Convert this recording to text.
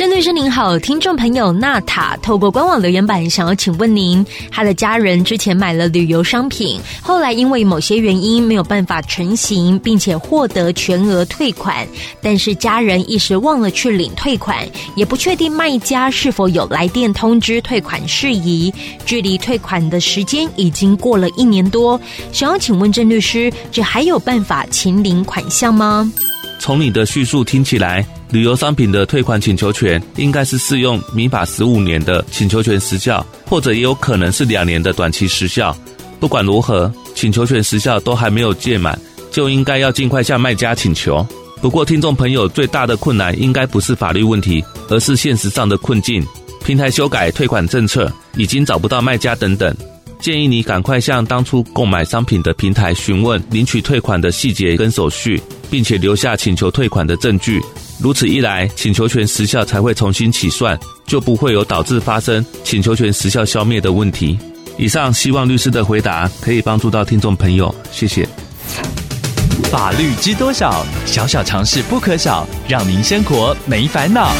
郑律师您好，听众朋友娜塔透过官网留言板想要请问您，他的家人之前买了旅游商品，后来因为某些原因没有办法成行，并且获得全额退款，但是家人一时忘了去领退款，也不确定卖家是否有来电通知退款事宜，距离退款的时间已经过了一年多，想要请问郑律师，这还有办法请领款项吗？从你的叙述听起来。旅游商品的退款请求权应该是适用民法十五年的请求权时效，或者也有可能是两年的短期时效。不管如何，请求权时效都还没有届满，就应该要尽快向卖家请求。不过，听众朋友最大的困难应该不是法律问题，而是现实上的困境。平台修改退款政策，已经找不到卖家等等。建议你赶快向当初购买商品的平台询问领取退款的细节跟手续，并且留下请求退款的证据。如此一来，请求权时效才会重新起算，就不会有导致发生请求权时效消灭的问题。以上希望律师的回答可以帮助到听众朋友，谢谢。法律知多少？小小常识不可少，让您生活没烦恼。